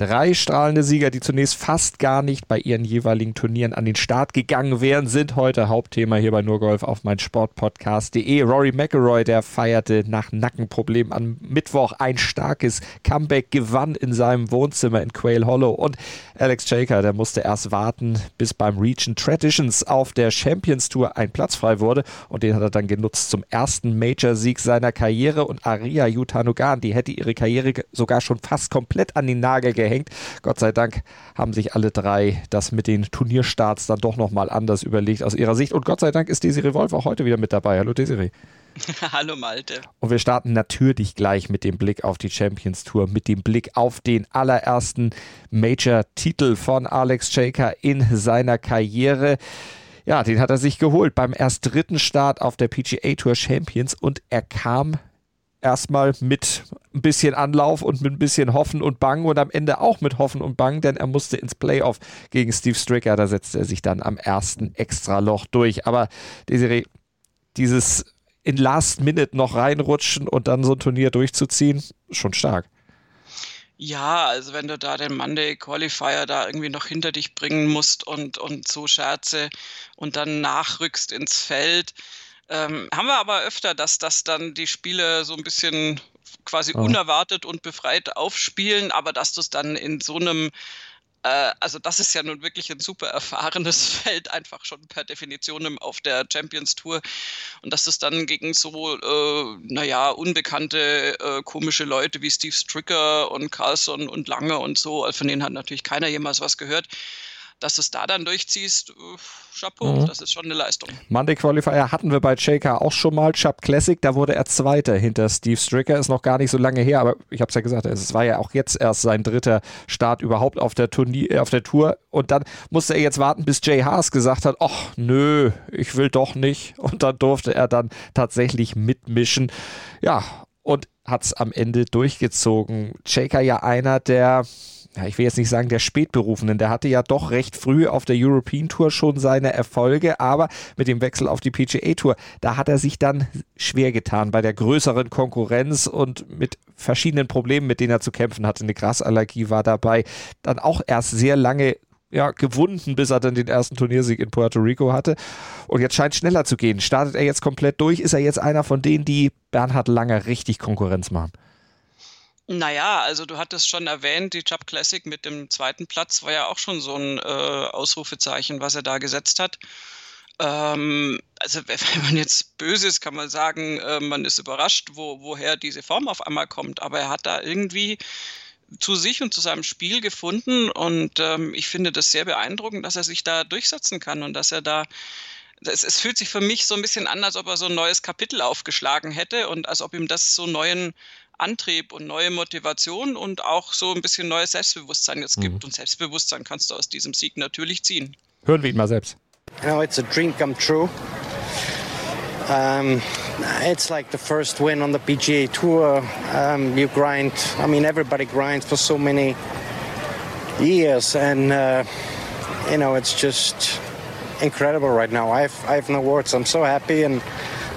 Drei strahlende Sieger, die zunächst fast gar nicht bei ihren jeweiligen Turnieren an den Start gegangen wären, sind heute Hauptthema hier bei Nurgolf auf mein Sportpodcast.de. Rory McIlroy, der feierte nach Nackenproblemen am Mittwoch ein starkes Comeback, gewann in seinem Wohnzimmer in Quail Hollow und Alex Shaker, der musste erst warten, bis beim Region Traditions auf der Champions Tour ein Platz frei wurde und den hat er dann genutzt zum ersten Major-Sieg seiner Karriere und Aria Yutanugan, die hätte ihre Karriere sogar schon fast komplett an den Nagel gehängt gehängt. Gott sei Dank haben sich alle drei das mit den Turnierstarts dann doch nochmal anders überlegt aus ihrer Sicht. Und Gott sei Dank ist Desiree Wolf auch heute wieder mit dabei. Hallo Desiree. Hallo Malte. Und wir starten natürlich gleich mit dem Blick auf die Champions Tour, mit dem Blick auf den allerersten Major-Titel von Alex Shaker in seiner Karriere. Ja, den hat er sich geholt beim erst dritten Start auf der PGA Tour Champions und er kam erstmal mit ein bisschen Anlauf und mit ein bisschen Hoffen und Bangen und am Ende auch mit Hoffen und Bangen, denn er musste ins Playoff gegen Steve Stricker. Da setzte er sich dann am ersten Extraloch durch. Aber Desiree, dieses in Last Minute noch reinrutschen und dann so ein Turnier durchzuziehen, schon stark. Ja, also wenn du da den Monday Qualifier da irgendwie noch hinter dich bringen musst und, und so Scherze und dann nachrückst ins Feld, ähm, haben wir aber öfter, dass das dann die Spiele so ein bisschen quasi oh. unerwartet und befreit aufspielen, aber dass du es dann in so einem äh, also das ist ja nun wirklich ein super erfahrenes Feld, einfach schon per Definition auf der Champions Tour. Und dass es dann gegen so, äh, naja, unbekannte, äh, komische Leute wie Steve Stricker und Carlson und Lange und so, von denen hat natürlich keiner jemals was gehört, dass du es da dann durchziehst, äh, Chapeau, mhm. das ist schon eine Leistung. Monday Qualifier hatten wir bei Shaker auch schon mal, Chubb Classic, da wurde er Zweiter hinter Steve Stricker, ist noch gar nicht so lange her, aber ich habe es ja gesagt, es war ja auch jetzt erst sein dritter Start überhaupt auf der, Turnier, äh, auf der Tour und dann musste er jetzt warten, bis Jay Haas gesagt hat, ach nö, ich will doch nicht und dann durfte er dann tatsächlich mitmischen. Ja, und hat es am Ende durchgezogen. Shaker ja einer der ja, ich will jetzt nicht sagen der Spätberufenen, der hatte ja doch recht früh auf der European Tour schon seine Erfolge, aber mit dem Wechsel auf die PGA Tour, da hat er sich dann schwer getan bei der größeren Konkurrenz und mit verschiedenen Problemen, mit denen er zu kämpfen hatte. Eine Grasallergie war dabei, dann auch erst sehr lange ja, gewunden, bis er dann den ersten Turniersieg in Puerto Rico hatte. Und jetzt scheint schneller zu gehen. Startet er jetzt komplett durch? Ist er jetzt einer von denen, die Bernhard Langer richtig Konkurrenz machen? Naja, also du hattest schon erwähnt, die Chubb Classic mit dem zweiten Platz war ja auch schon so ein äh, Ausrufezeichen, was er da gesetzt hat. Ähm, also wenn man jetzt böse ist, kann man sagen, äh, man ist überrascht, wo, woher diese Form auf einmal kommt. Aber er hat da irgendwie zu sich und zu seinem Spiel gefunden und ähm, ich finde das sehr beeindruckend, dass er sich da durchsetzen kann und dass er da es, es, fühlt sich für mich so ein bisschen an, als ob er so ein neues Kapitel aufgeschlagen hätte und als ob ihm das so neuen Antrieb und neue Motivation und auch so ein bisschen neues Selbstbewusstsein jetzt gibt. Mhm. Und Selbstbewusstsein kannst du aus diesem Sieg natürlich ziehen. Hören wir ihn mal selbst. You know, it's a dream come true. Um, it's like the first win on the PGA Tour. Um, you grind. I mean, everybody grinds for so many years, and uh, you know, it's just incredible right now. I have, I have no words. I'm so happy, and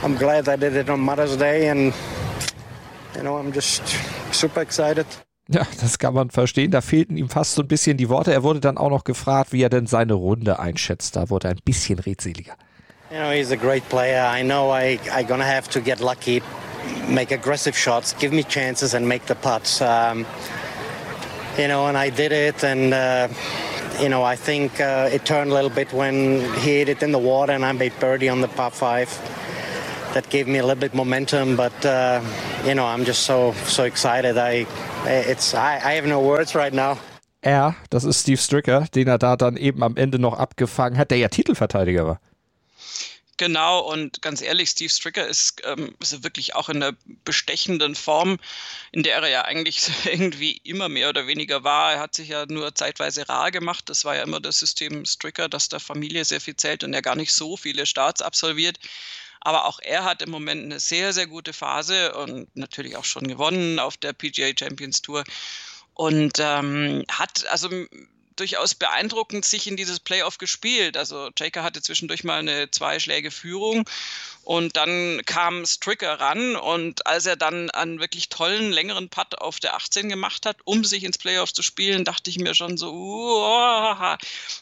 I'm glad I did it on Mother's Day, and you know, I'm just super excited. Ja, das kann man verstehen. Da fehlten ihm fast so ein bisschen die Worte. Er wurde dann auch noch gefragt, wie er denn seine Runde einschätzt. Da wurde er ein bisschen redseliger. You know, he's a great player. I know I I gonna have to get lucky, make aggressive shots, give me chances, and make the putts. Um, you know, and I did it, and uh, you know, I think uh, it turned a little bit when he hit it in the water, and I made birdie on the par five. That gave me a little bit momentum. But uh, you know, I'm just so so excited. I it's I, I have no words right now. Er, das ist Steve Stricker, den er da dann eben am Ende noch abgefangen hat, der ja Titelverteidiger war. Genau, und ganz ehrlich, Steve Stricker ist, ähm, ist wirklich auch in einer bestechenden Form, in der er ja eigentlich irgendwie immer mehr oder weniger war. Er hat sich ja nur zeitweise rar gemacht. Das war ja immer das System Stricker, dass der Familie sehr viel zählt und er gar nicht so viele Starts absolviert. Aber auch er hat im Moment eine sehr, sehr gute Phase und natürlich auch schon gewonnen auf der PGA Champions Tour. Und ähm, hat, also durchaus beeindruckend sich in dieses Playoff gespielt. Also Jaker hatte zwischendurch mal eine zwei Schläge Führung und dann kam Stricker ran und als er dann einen wirklich tollen, längeren Putt auf der 18 gemacht hat, um sich ins Playoff zu spielen, dachte ich mir schon so, uh,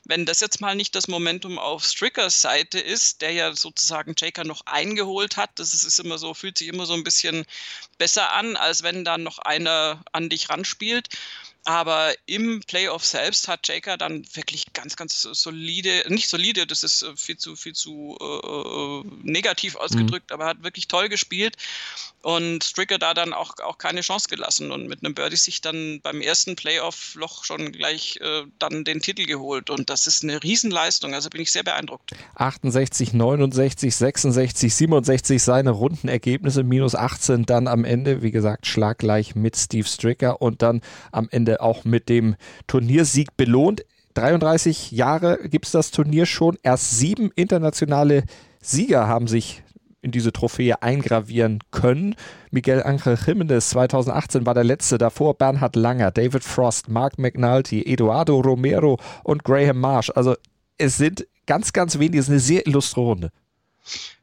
wenn das jetzt mal nicht das Momentum auf Strickers Seite ist, der ja sozusagen Jaker noch eingeholt hat, das ist immer so, fühlt sich immer so ein bisschen besser an, als wenn dann noch einer an dich ranspielt. Aber im Playoff selbst hat Jaker dann wirklich ganz, ganz solide, nicht solide, das ist äh, viel zu, viel zu äh, äh negativ ausgedrückt, mhm. aber hat wirklich toll gespielt und Stricker da dann auch, auch keine Chance gelassen und mit einem Birdie sich dann beim ersten Playoff-Loch schon gleich äh, dann den Titel geholt und das ist eine Riesenleistung, also bin ich sehr beeindruckt. 68, 69, 66, 67 seine Rundenergebnisse, minus 18 dann am Ende, wie gesagt, schlaggleich mit Steve Stricker und dann am Ende auch mit dem Turniersieg belohnt. 33 Jahre gibt es das Turnier schon, erst sieben internationale Sieger haben sich in diese Trophäe eingravieren können. Miguel Angel Jiménez 2018 war der letzte, davor Bernhard Langer, David Frost, Mark McNulty, Eduardo Romero und Graham Marsh. Also es sind ganz, ganz wenige, es ist eine sehr illustre Runde.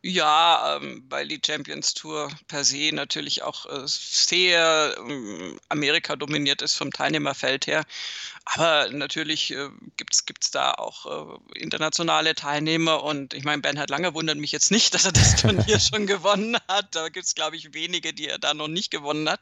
Ja, ähm, weil die Champions Tour per se natürlich auch äh, sehr ähm, Amerika dominiert ist vom Teilnehmerfeld her. Aber natürlich äh, gibt es da auch äh, internationale Teilnehmer und ich meine, Bernhard Langer wundert mich jetzt nicht, dass er das Turnier schon gewonnen hat. Da gibt es, glaube ich, wenige, die er da noch nicht gewonnen hat.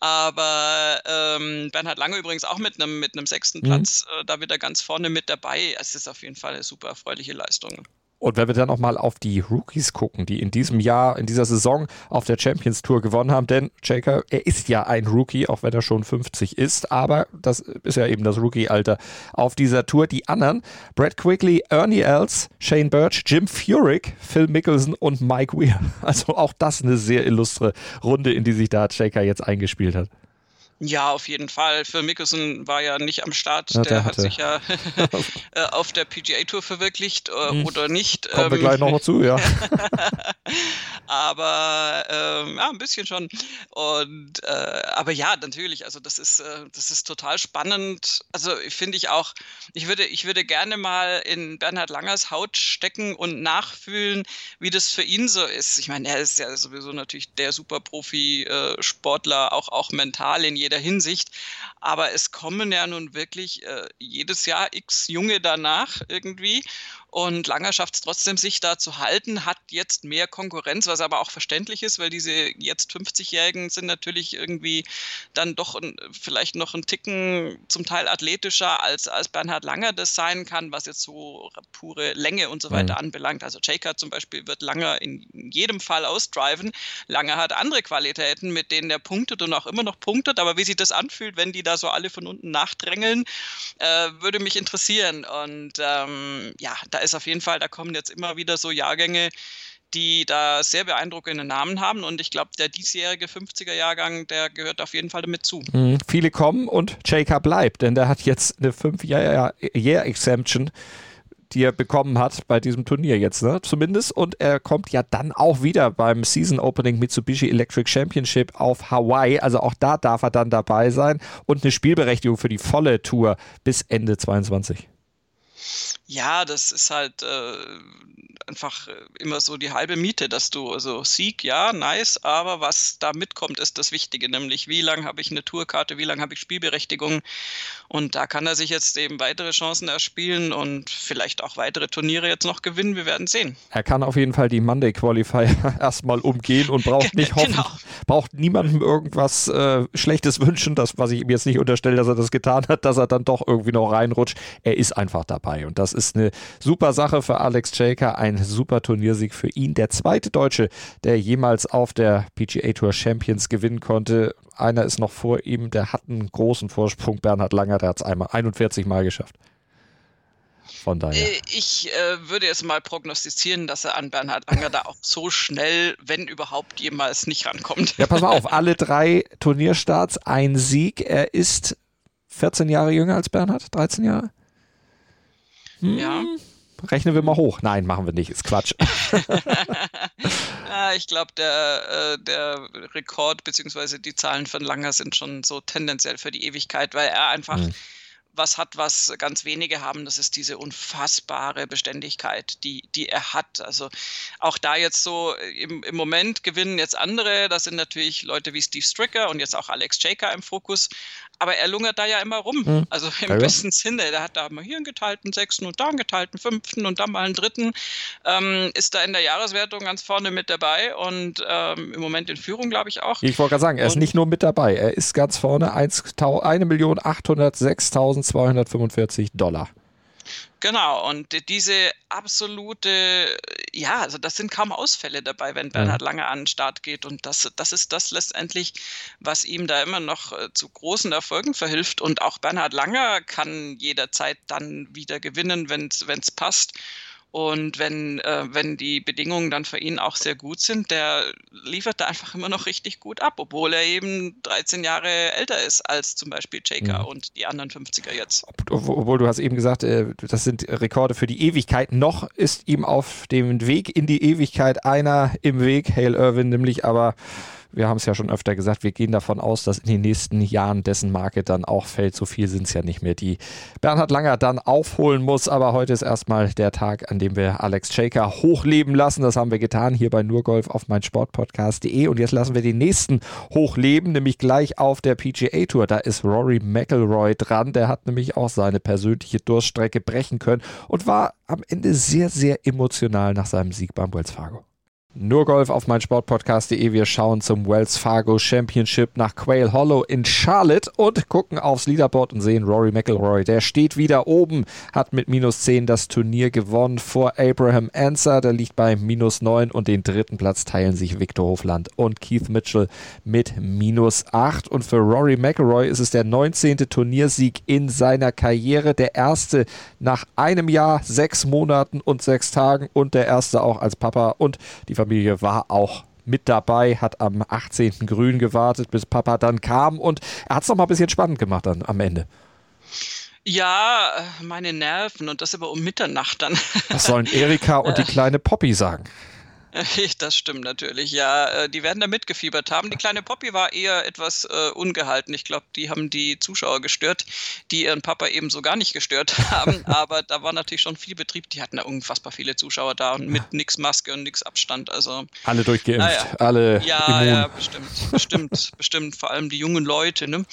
Aber ähm, Bernhard Lange übrigens auch mit einem mit sechsten mhm. Platz äh, da wieder ganz vorne mit dabei. Es ist auf jeden Fall eine super erfreuliche Leistung. Und wenn wir dann auch mal auf die Rookies gucken, die in diesem Jahr, in dieser Saison auf der Champions Tour gewonnen haben, denn Jaker, er ist ja ein Rookie, auch wenn er schon 50 ist, aber das ist ja eben das Rookie-Alter auf dieser Tour. Die anderen, Brad Quigley, Ernie Els, Shane Birch, Jim Furyk, Phil Mickelson und Mike Weir. Also auch das eine sehr illustre Runde, in die sich da Jaker jetzt eingespielt hat. Ja, auf jeden Fall. Phil Mickelson war ja nicht am Start. Ja, der, der hat sich ja äh, auf der PGA Tour verwirklicht äh, hm. oder nicht. Kommen wir gleich nochmal zu, ja. aber ähm, ja, ein bisschen schon. Und äh, aber ja, natürlich. Also das ist äh, das ist total spannend. Also finde ich auch. Ich würde ich würde gerne mal in Bernhard Langers Haut stecken und nachfühlen, wie das für ihn so ist. Ich meine, er ist ja sowieso natürlich der Superprofi-Sportler, auch auch mental in jeder Hinsicht. Aber es kommen ja nun wirklich äh, jedes Jahr x Junge danach irgendwie. Und Langer schafft es trotzdem, sich da zu halten, hat jetzt mehr Konkurrenz, was aber auch verständlich ist, weil diese jetzt 50-Jährigen sind natürlich irgendwie dann doch ein, vielleicht noch einen Ticken zum Teil athletischer, als, als Bernhard Langer das sein kann, was jetzt so pure Länge und so weiter mhm. anbelangt. Also Jaker zum Beispiel wird Langer in jedem Fall ausdriven. Langer hat andere Qualitäten, mit denen er punktet und auch immer noch punktet, aber wie sich das anfühlt, wenn die da so alle von unten nachdrängeln, äh, würde mich interessieren. Und ähm, ja, da ist auf jeden Fall, da kommen jetzt immer wieder so Jahrgänge, die da sehr beeindruckende Namen haben. Und ich glaube, der diesjährige 50er-Jahrgang, der gehört auf jeden Fall damit zu. Mhm. Viele kommen und Jacob bleibt, denn der hat jetzt eine 5-Year-Exemption die er bekommen hat bei diesem Turnier jetzt, ne? Zumindest. Und er kommt ja dann auch wieder beim Season Opening Mitsubishi Electric Championship auf Hawaii. Also auch da darf er dann dabei sein und eine Spielberechtigung für die volle Tour bis Ende 22. Ja, das ist halt äh, einfach äh, immer so die halbe Miete, dass du, also Sieg, ja, nice, aber was da mitkommt, ist das Wichtige, nämlich wie lange habe ich eine Tourkarte, wie lange habe ich Spielberechtigung und da kann er sich jetzt eben weitere Chancen erspielen und vielleicht auch weitere Turniere jetzt noch gewinnen, wir werden sehen. Er kann auf jeden Fall die Monday Qualifier erstmal umgehen und braucht nicht hoffen, genau. braucht niemandem irgendwas äh, Schlechtes wünschen, das, was ich ihm jetzt nicht unterstelle, dass er das getan hat, dass er dann doch irgendwie noch reinrutscht. Er ist einfach dabei und das ist eine super Sache für Alex Jaker, ein super Turniersieg für ihn. Der zweite Deutsche, der jemals auf der PGA Tour Champions gewinnen konnte. Einer ist noch vor ihm, der hat einen großen Vorsprung. Bernhard Langer, der hat es einmal 41 Mal geschafft. Von daher. Äh, ich äh, würde jetzt mal prognostizieren, dass er an Bernhard Langer da auch so schnell, wenn überhaupt jemals, nicht rankommt. Ja, pass mal auf, alle drei Turnierstarts, ein Sieg. Er ist 14 Jahre jünger als Bernhard, 13 Jahre. Hm. Ja. Rechnen wir mal hoch. Nein, machen wir nicht. Ist Quatsch. ja, ich glaube, der, äh, der Rekord bzw. die Zahlen von Langer sind schon so tendenziell für die Ewigkeit, weil er einfach. Mhm was hat, was ganz wenige haben, das ist diese unfassbare Beständigkeit, die, die er hat. Also auch da jetzt so im, im Moment gewinnen jetzt andere, das sind natürlich Leute wie Steve Stricker und jetzt auch Alex Jaker im Fokus, aber er lungert da ja immer rum. Mhm. Also im ja, besten Sinne. Der hat da mal hier einen geteilten Sechsten und da einen geteilten Fünften und dann mal einen Dritten. Ähm, ist da in der Jahreswertung ganz vorne mit dabei und ähm, im Moment in Führung, glaube ich auch. Ich wollte gerade sagen, er ist nicht nur mit dabei, er ist ganz vorne 1.806.245 Dollar. Genau, und diese absolute, ja, also das sind kaum Ausfälle dabei, wenn Bernhard Lange an den Start geht. Und das, das ist das letztendlich, was ihm da immer noch äh, zu großen Erfolgen verhilft. Und auch Bernhard Langer kann jederzeit dann wieder gewinnen, wenn es passt. Und wenn, äh, wenn die Bedingungen dann für ihn auch sehr gut sind, der liefert da einfach immer noch richtig gut ab, obwohl er eben 13 Jahre älter ist als zum Beispiel Jaker mhm. und die anderen 50er jetzt. Obwohl du hast eben gesagt, äh, das sind Rekorde für die Ewigkeit. Noch ist ihm auf dem Weg in die Ewigkeit einer im Weg, Hale Irwin, nämlich aber wir haben es ja schon öfter gesagt, wir gehen davon aus, dass in den nächsten Jahren dessen Marke dann auch fällt. So viel sind es ja nicht mehr, die Bernhard Langer dann aufholen muss. Aber heute ist erstmal der Tag, an dem wir Alex Shaker hochleben lassen. Das haben wir getan hier bei Nurgolf auf meinsportpodcast.de. Und jetzt lassen wir den nächsten hochleben, nämlich gleich auf der PGA Tour. Da ist Rory McElroy dran. Der hat nämlich auch seine persönliche Durststrecke brechen können und war am Ende sehr, sehr emotional nach seinem Sieg beim Wells Fargo. Nur Golf auf meinsportpodcast.de. Wir schauen zum Wells Fargo Championship nach Quail Hollow in Charlotte und gucken aufs Leaderboard und sehen Rory McIlroy. Der steht wieder oben, hat mit minus 10 das Turnier gewonnen vor Abraham Anser. Der liegt bei minus 9 und den dritten Platz teilen sich Victor Hofland und Keith Mitchell mit minus 8. Und für Rory McIlroy ist es der 19. Turniersieg in seiner Karriere. Der erste nach einem Jahr, sechs Monaten und sechs Tagen und der erste auch als Papa und die Familie war auch mit dabei, hat am 18. Grün gewartet, bis Papa dann kam und er hat es noch mal ein bisschen spannend gemacht dann am Ende. Ja, meine Nerven und das aber um Mitternacht dann. Was sollen Erika und die kleine Poppy sagen? Das stimmt natürlich, ja. Äh, die werden da mitgefiebert haben. Die kleine Poppy war eher etwas äh, ungehalten. Ich glaube, die haben die Zuschauer gestört, die ihren Papa ebenso gar nicht gestört haben. Aber da war natürlich schon viel Betrieb. Die hatten da unfassbar viele Zuschauer da und mit nix Maske und nix Abstand. Also alle durchgeimpft, naja. alle ja, immun. ja, bestimmt, bestimmt, bestimmt. Vor allem die jungen Leute. Ne?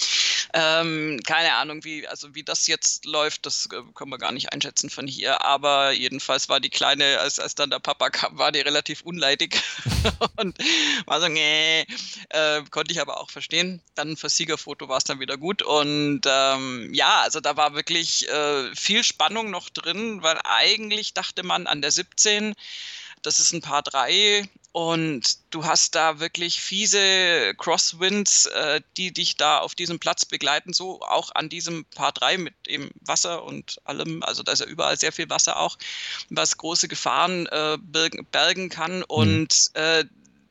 Ähm, keine Ahnung, wie also wie das jetzt läuft, das äh, können wir gar nicht einschätzen von hier. Aber jedenfalls war die kleine, als als dann der Papa kam, war die relativ unleidig. Und war so, nee, äh, konnte ich aber auch verstehen. Dann fürs Siegerfoto war es dann wieder gut. Und ähm, ja, also da war wirklich äh, viel Spannung noch drin, weil eigentlich dachte man an der 17, das ist ein Paar 3 und du hast da wirklich fiese Crosswinds, äh, die dich da auf diesem Platz begleiten, so auch an diesem Paar 3 mit dem Wasser und allem. Also da ist ja überall sehr viel Wasser auch, was große Gefahren äh, bergen kann. Mhm. Und äh,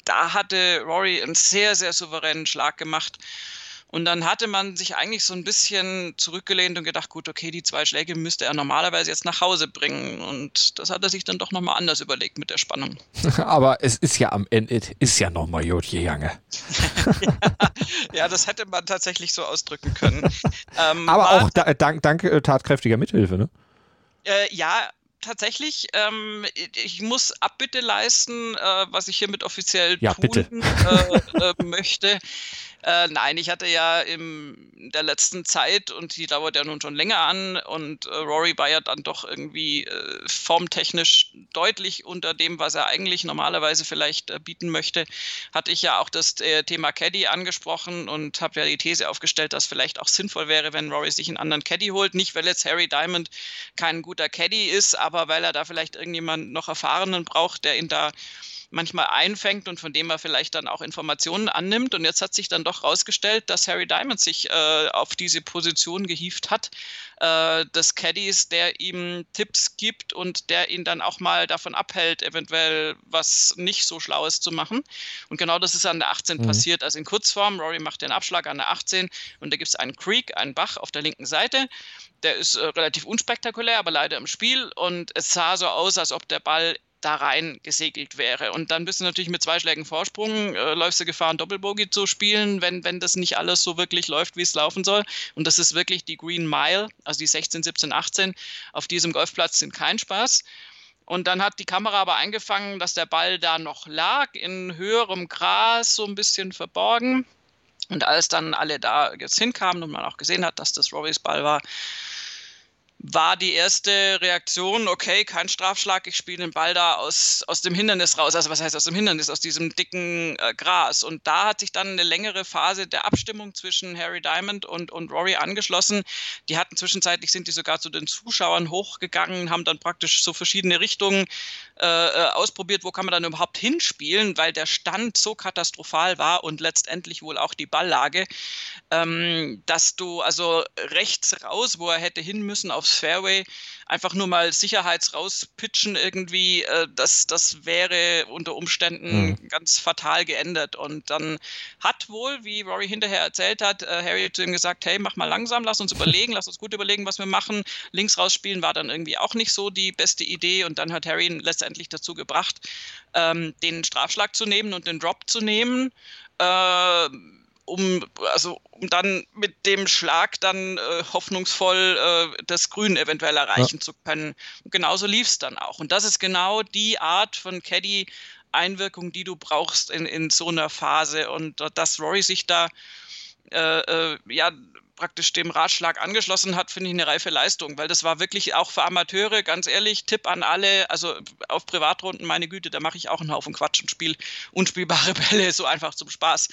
da hatte Rory einen sehr, sehr souveränen Schlag gemacht. Und dann hatte man sich eigentlich so ein bisschen zurückgelehnt und gedacht, gut, okay, die zwei Schläge müsste er normalerweise jetzt nach Hause bringen. Und das hat er sich dann doch nochmal anders überlegt mit der Spannung. Aber es ist ja am Ende, ist ja nochmal gut gegangen. ja, ja, das hätte man tatsächlich so ausdrücken können. ähm, Aber auch da, dank, dank äh, tatkräftiger Mithilfe, ne? Äh, ja, tatsächlich, ähm, ich muss Abbitte leisten, äh, was ich hiermit offiziell ja, tun äh, äh, möchte. Äh, nein, ich hatte ja in der letzten Zeit, und die dauert ja nun schon länger an, und äh, Rory war ja dann doch irgendwie äh, formtechnisch deutlich unter dem, was er eigentlich normalerweise vielleicht äh, bieten möchte, hatte ich ja auch das äh, Thema Caddy angesprochen und habe ja die These aufgestellt, dass vielleicht auch sinnvoll wäre, wenn Rory sich einen anderen Caddy holt. Nicht, weil jetzt Harry Diamond kein guter Caddy ist, aber weil er da vielleicht irgendjemand noch Erfahrenen braucht, der ihn da manchmal einfängt und von dem er vielleicht dann auch Informationen annimmt. Und jetzt hat sich dann doch herausgestellt, dass Harry Diamond sich äh, auf diese Position gehievt hat, äh, des Caddies, der ihm Tipps gibt und der ihn dann auch mal davon abhält, eventuell was nicht so Schlaues zu machen. Und genau das ist an der 18 mhm. passiert. Also in Kurzform, Rory macht den Abschlag an der 18 und da gibt es einen Creek, einen Bach auf der linken Seite. Der ist äh, relativ unspektakulär, aber leider im Spiel. Und es sah so aus, als ob der Ball da rein gesegelt wäre. Und dann bist du natürlich mit zwei Schlägen Vorsprung, äh, läufst du Gefahr, einen Doppelbogie zu spielen, wenn, wenn das nicht alles so wirklich läuft, wie es laufen soll. Und das ist wirklich die Green Mile, also die 16, 17, 18 auf diesem Golfplatz sind kein Spaß. Und dann hat die Kamera aber eingefangen, dass der Ball da noch lag, in höherem Gras, so ein bisschen verborgen. Und als dann alle da jetzt hinkamen und man auch gesehen hat, dass das Rorys Ball war, war die erste Reaktion, okay, kein Strafschlag, ich spiele den Ball da aus, aus dem Hindernis raus. Also was heißt aus dem Hindernis? Aus diesem dicken äh, Gras. Und da hat sich dann eine längere Phase der Abstimmung zwischen Harry Diamond und, und Rory angeschlossen. Die hatten zwischenzeitlich, sind die sogar zu den Zuschauern hochgegangen, haben dann praktisch so verschiedene Richtungen äh, äh ausprobiert, wo kann man dann überhaupt hinspielen, weil der Stand so katastrophal war und letztendlich wohl auch die Balllage, ähm, dass du also rechts raus, wo er hätte hin müssen, aufs Fairway, einfach nur mal sicherheitsrauspitchen irgendwie, äh, das, das wäre unter Umständen mhm. ganz fatal geändert. Und dann hat wohl, wie Rory hinterher erzählt hat, äh, Harry zu ihm gesagt, hey, mach mal langsam, lass uns überlegen, lass uns gut überlegen, was wir machen. Links rausspielen war dann irgendwie auch nicht so die beste Idee. Und dann hat Harry ihn letztendlich dazu gebracht, ähm, den Strafschlag zu nehmen und den Drop zu nehmen. Äh, um, also, um dann mit dem Schlag dann äh, hoffnungsvoll äh, das Grün eventuell erreichen ja. zu können. Und genauso lief es dann auch. Und das ist genau die Art von Caddy Einwirkung, die du brauchst in, in so einer Phase. Und dass Rory sich da äh, äh ja praktisch dem Ratschlag angeschlossen hat, finde ich eine reife Leistung, weil das war wirklich auch für Amateure, ganz ehrlich, Tipp an alle, also auf Privatrunden, meine Güte, da mache ich auch einen Haufen Quatsch und spiele unspielbare Bälle so einfach zum Spaß.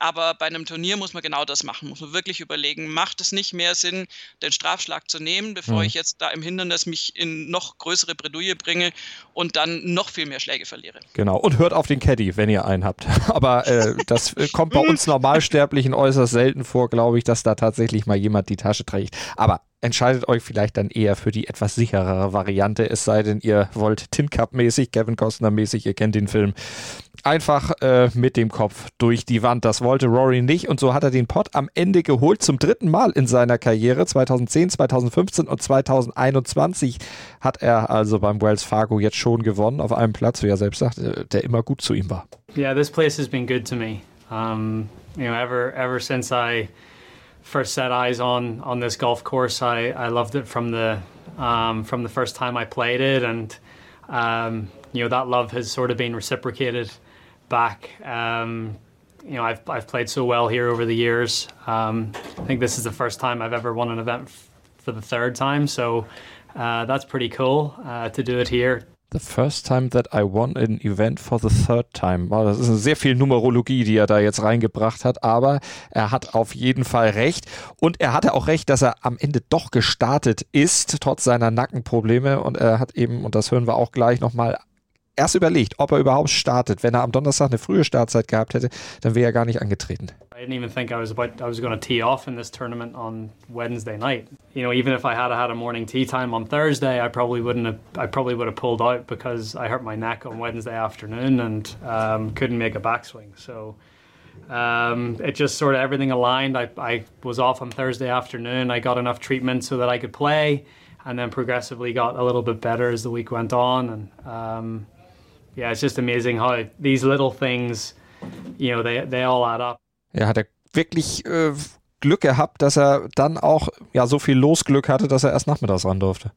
Aber bei einem Turnier muss man genau das machen. Muss man wirklich überlegen, macht es nicht mehr Sinn, den Strafschlag zu nehmen, bevor mhm. ich jetzt da im Hindernis mich in noch größere Bredouille bringe und dann noch viel mehr Schläge verliere. Genau. Und hört auf den Caddy, wenn ihr einen habt. Aber äh, das äh, kommt bei uns Normalsterblichen äußerst selten vor, glaube ich, dass da tatsächlich mal jemand die Tasche trägt. Aber entscheidet euch vielleicht dann eher für die etwas sicherere Variante, es sei denn, ihr wollt Tin Cup-mäßig, Kevin Costner-mäßig, ihr kennt den Film, einfach äh, mit dem Kopf durch die Wand. Das wollte Rory nicht und so hat er den Pot am Ende geholt. Zum dritten Mal in seiner Karriere. 2010, 2015 und 2021 hat er also beim Wells Fargo jetzt schon gewonnen auf einem Platz, wie er selbst sagt, äh, der immer gut zu ihm war. Yeah, this place has been good to me. Um, you know, ever ever since I first set eyes on on this golf course, I, I loved it from the um, from the first time I played it, and um, you know that love has sort of been reciprocated back. Um, you know, I've, I've played so well here over the years. Um, I think this is the first time I've ever won an event f- for the third time, so uh, that's pretty cool uh, to do it here. The first time that I won an event for the third time. Wow, das ist sehr viel Numerologie, die er da jetzt reingebracht hat, aber er hat auf jeden Fall recht. Und er hatte auch recht, dass er am Ende doch gestartet ist, trotz seiner Nackenprobleme. Und er hat eben, und das hören wir auch gleich nochmal, erst überlegt, ob er überhaupt startet. Wenn er am Donnerstag eine frühe Startzeit gehabt hätte, dann wäre er gar nicht angetreten. I didn't even think I was about I was going to tee off in this tournament on Wednesday night. You know, even if I had had a morning tee time on Thursday, I probably wouldn't have. I probably would have pulled out because I hurt my neck on Wednesday afternoon and um, couldn't make a backswing. So. Um, it just sort of everything aligned. I, I was off on Thursday afternoon. I got enough treatment so that I could play, and then progressively got a little bit better as the week went on. And um, yeah, it's just amazing how these little things, you know, they, they all add up. Ja, hat er wirklich äh, Glück gehabt, dass er dann auch ja so viel Losglück hatte, dass er erst nachmittags ran durfte.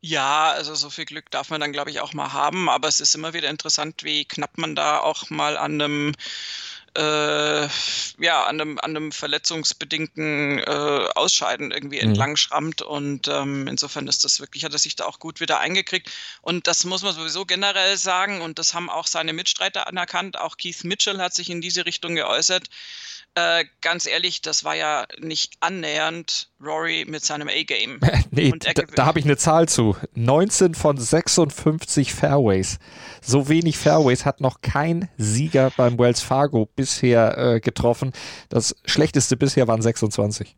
Ja, also so viel Glück darf man dann, glaube ich, auch mal haben, aber es ist immer wieder interessant, wie knapp man da auch mal an einem äh, ja, an einem, an einem verletzungsbedingten äh, Ausscheiden irgendwie mhm. entlang schrammt. Und ähm, insofern ist das wirklich, hat er sich da auch gut wieder eingekriegt. Und das muss man sowieso generell sagen. Und das haben auch seine Mitstreiter anerkannt. Auch Keith Mitchell hat sich in diese Richtung geäußert. Äh, ganz ehrlich, das war ja nicht annähernd Rory mit seinem A-Game. nee, da, da habe ich eine Zahl zu. 19 von 56 Fairways. So wenig Fairways hat noch kein Sieger beim Wells Fargo bisher äh, getroffen. Das schlechteste bisher waren 26.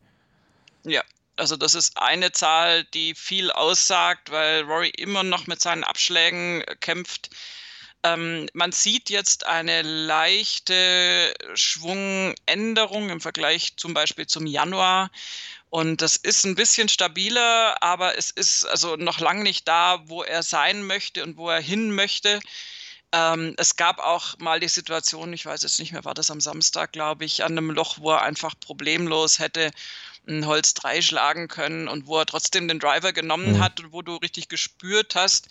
Ja, also das ist eine Zahl, die viel aussagt, weil Rory immer noch mit seinen Abschlägen kämpft. Ähm, man sieht jetzt eine leichte Schwungänderung im Vergleich zum Beispiel zum Januar. Und das ist ein bisschen stabiler, aber es ist also noch lange nicht da, wo er sein möchte und wo er hin möchte. Ähm, es gab auch mal die Situation, ich weiß jetzt nicht mehr, war das am Samstag, glaube ich, an einem Loch, wo er einfach problemlos hätte ein Holz 3 schlagen können und wo er trotzdem den Driver genommen mhm. hat und wo du richtig gespürt hast,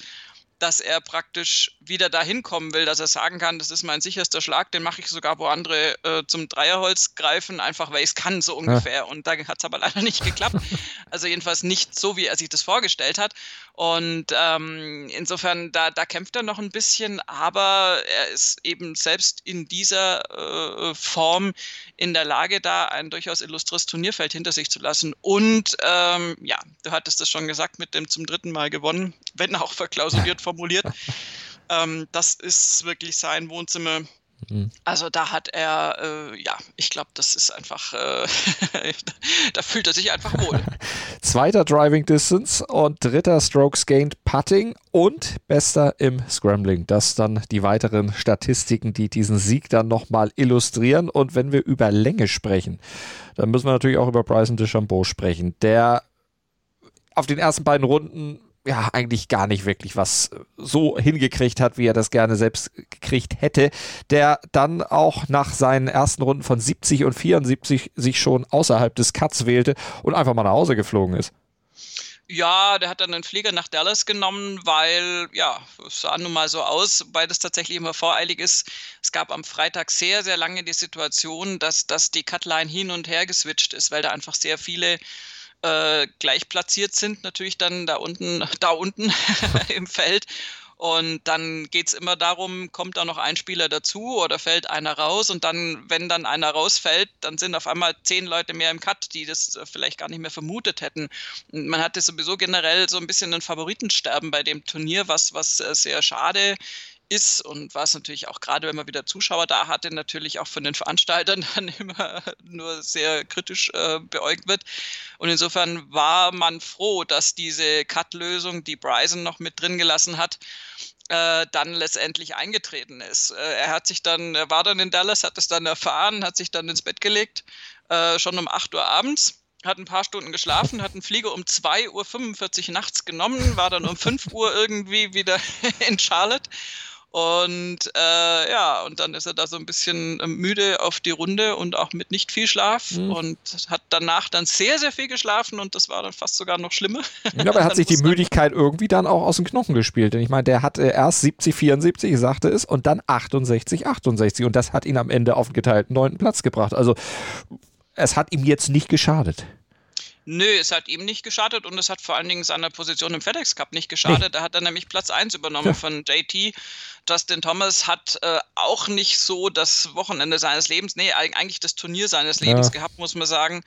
dass er praktisch wieder dahin kommen will, dass er sagen kann, das ist mein sicherster Schlag, den mache ich sogar, wo andere äh, zum Dreierholz greifen, einfach weil ich es kann, so ungefähr. Ja. Und da hat es aber leider nicht geklappt. Also jedenfalls nicht so, wie er sich das vorgestellt hat. Und ähm, insofern, da, da kämpft er noch ein bisschen, aber er ist eben selbst in dieser äh, Form in der Lage, da ein durchaus illustres Turnierfeld hinter sich zu lassen. Und ähm, ja, du hattest das schon gesagt, mit dem zum dritten Mal gewonnen, wenn auch verklausuliert formuliert. ähm, das ist wirklich sein Wohnzimmer Mhm. Also da hat er, äh, ja, ich glaube, das ist einfach, äh, da fühlt er sich einfach wohl. Zweiter Driving Distance und dritter Strokes Gained Putting und bester im Scrambling. Das dann die weiteren Statistiken, die diesen Sieg dann nochmal illustrieren. Und wenn wir über Länge sprechen, dann müssen wir natürlich auch über Bryson DeChambeau sprechen, der auf den ersten beiden Runden ja eigentlich gar nicht wirklich was so hingekriegt hat, wie er das gerne selbst gekriegt hätte, der dann auch nach seinen ersten Runden von 70 und 74 sich schon außerhalb des Cuts wählte und einfach mal nach Hause geflogen ist. Ja, der hat dann einen Flieger nach Dallas genommen, weil, ja, es sah nun mal so aus, weil das tatsächlich immer voreilig ist. Es gab am Freitag sehr, sehr lange die Situation, dass, dass die Cutline hin und her geswitcht ist, weil da einfach sehr viele äh, gleich platziert sind, natürlich dann da unten, da unten im Feld. Und dann geht es immer darum, kommt da noch ein Spieler dazu oder fällt einer raus? Und dann, wenn dann einer rausfällt, dann sind auf einmal zehn Leute mehr im Cut, die das äh, vielleicht gar nicht mehr vermutet hätten. Und man hatte sowieso generell so ein bisschen ein Favoritensterben bei dem Turnier, was, was äh, sehr schade ist und was natürlich auch gerade, wenn man wieder Zuschauer da hatte, natürlich auch von den Veranstaltern dann immer nur sehr kritisch äh, beäugt wird. Und insofern war man froh, dass diese Cut-Lösung, die Bryson noch mit drin gelassen hat, äh, dann letztendlich eingetreten ist. Äh, er hat sich dann, er war dann in Dallas, hat es dann erfahren, hat sich dann ins Bett gelegt, äh, schon um 8 Uhr abends hat ein paar Stunden geschlafen, hat einen Flieger um 2.45 Uhr nachts genommen, war dann um 5 Uhr irgendwie wieder in Charlotte und äh, ja, und dann ist er da so ein bisschen ähm, müde auf die Runde und auch mit nicht viel Schlaf mhm. und hat danach dann sehr, sehr viel geschlafen und das war dann fast sogar noch schlimmer. Ja, aber er hat sich die Müdigkeit irgendwie dann auch aus den Knochen gespielt. Denn ich meine, der hatte erst 70, 74, sagte es, und dann 68, 68 und das hat ihn am Ende auf den geteilten neunten Platz gebracht. Also es hat ihm jetzt nicht geschadet. Nö, es hat ihm nicht geschadet und es hat vor allen Dingen seiner Position im FedEx Cup nicht geschadet. Da hat er nämlich Platz 1 übernommen ja. von JT. Justin Thomas hat äh, auch nicht so das Wochenende seines Lebens, nee, eigentlich das Turnier seines Lebens ja. gehabt, muss man sagen.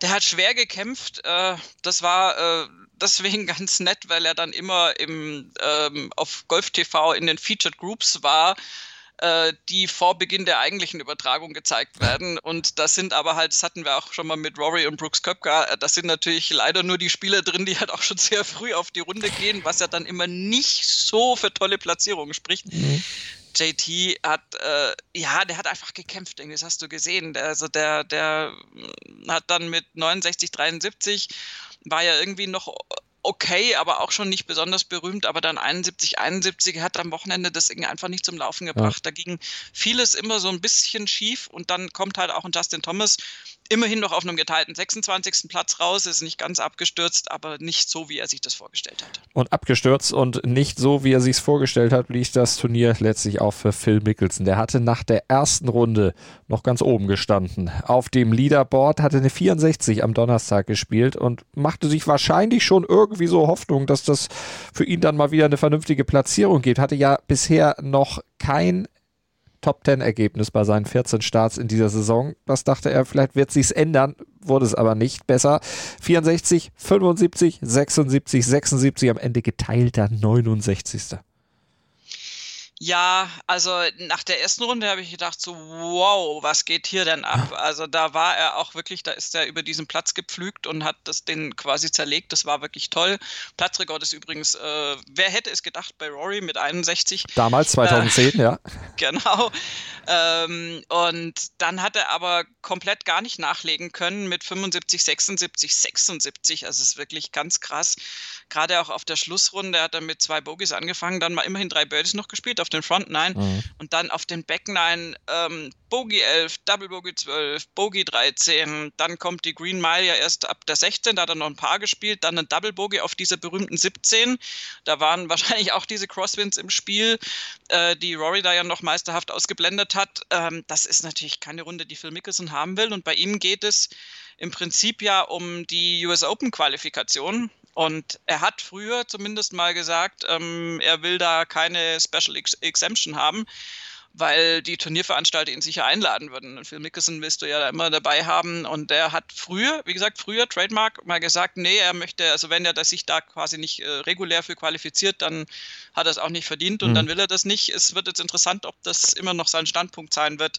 Der hat schwer gekämpft. Äh, das war äh, deswegen ganz nett, weil er dann immer im, ähm, auf Golf TV in den Featured Groups war äh, die vor Beginn der eigentlichen Übertragung gezeigt werden. Und das sind aber halt, das hatten wir auch schon mal mit Rory und Brooks Köpka, äh, das sind natürlich leider nur die Spieler drin, die halt auch schon sehr früh auf die Runde gehen, was ja dann immer nicht so für tolle Platzierungen spricht. Mhm. JT hat, äh, ja, der hat einfach gekämpft, das hast du gesehen. Der, also der, der hat dann mit 69, 73 war ja irgendwie noch okay, aber auch schon nicht besonders berühmt. Aber dann 71, 71 hat am Wochenende das irgendwie einfach nicht zum Laufen gebracht. Ja. Da ging vieles immer so ein bisschen schief und dann kommt halt auch ein Justin Thomas, immerhin noch auf einem geteilten 26. Platz raus, ist nicht ganz abgestürzt, aber nicht so, wie er sich das vorgestellt hat. Und abgestürzt und nicht so, wie er sich es vorgestellt hat, liegt das Turnier letztlich auch für Phil Mickelson. Der hatte nach der ersten Runde noch ganz oben gestanden. Auf dem Leaderboard hatte eine 64 am Donnerstag gespielt und machte sich wahrscheinlich schon irgendwie so Hoffnung, dass das für ihn dann mal wieder eine vernünftige Platzierung gibt. Hatte ja bisher noch kein Top 10 Ergebnis bei seinen 14 Starts in dieser Saison. Das dachte er, vielleicht wird sich's ändern, wurde es aber nicht besser. 64, 75, 76, 76, am Ende geteilter 69. Ja, also nach der ersten Runde habe ich gedacht, so, wow, was geht hier denn ab? Also da war er auch wirklich, da ist er über diesen Platz gepflügt und hat das den quasi zerlegt. Das war wirklich toll. Platzrekord ist übrigens, äh, wer hätte es gedacht bei Rory mit 61? Damals, 2010, äh, ja. Genau. Ähm, und dann hat er aber komplett gar nicht nachlegen können mit 75, 76, 76. Also es ist wirklich ganz krass. Gerade auch auf der Schlussrunde hat er mit zwei Bogies angefangen, dann mal immerhin drei Birdies noch gespielt auf den Front Nine mhm. und dann auf den Back Nine ähm, Bogey 11, Double Bogey 12, Bogey 13, dann kommt die Green Mile ja erst ab der 16, da hat er noch ein paar gespielt, dann ein Double Bogey auf dieser berühmten 17, da waren wahrscheinlich auch diese Crosswinds im Spiel, äh, die Rory da ja noch meisterhaft ausgeblendet hat. Ähm, das ist natürlich keine Runde, die Phil Mickelson haben will und bei ihm geht es im Prinzip ja um die US Open Qualifikation. Und er hat früher zumindest mal gesagt, ähm, er will da keine Special Ex Exemption haben, weil die Turnierveranstalter ihn sicher einladen würden. Und Phil Mickelson willst du ja da immer dabei haben. Und er hat früher, wie gesagt, früher Trademark mal gesagt, nee, er möchte, also wenn er sich da quasi nicht äh, regulär für qualifiziert, dann hat er es auch nicht verdient und mhm. dann will er das nicht. Es wird jetzt interessant, ob das immer noch sein Standpunkt sein wird,